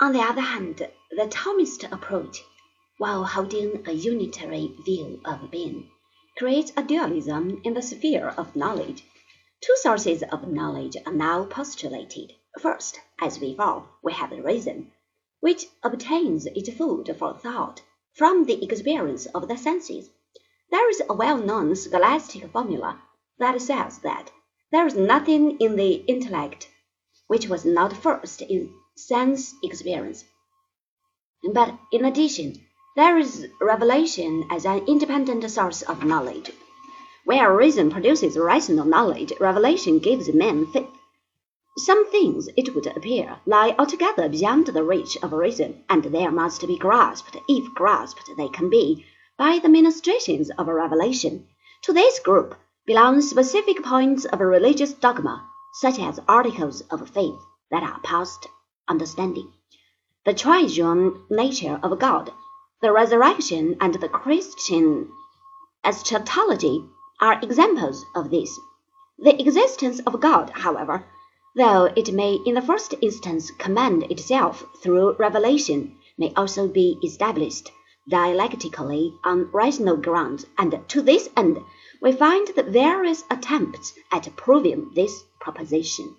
On the other hand, the Thomist approach, while holding a unitary view of being, creates a dualism in the sphere of knowledge. Two sources of knowledge are now postulated. First, as before, we have reason, which obtains its food for thought from the experience of the senses. There is a well known scholastic formula that says that there is nothing in the intellect which was not first in sense experience. But in addition, there is revelation as an independent source of knowledge. Where reason produces rational knowledge, revelation gives men faith. Some things, it would appear, lie altogether beyond the reach of reason, and there must be grasped, if grasped they can be, by the ministrations of a revelation. To this group belong specific points of religious dogma, such as articles of faith that are past understanding, the triune nature of God, the resurrection, and the Christian eschatology are examples of this. The existence of God, however, though it may in the first instance command itself through revelation, may also be established dialectically on rational grounds, and to this end we find the various attempts at proving this proposition.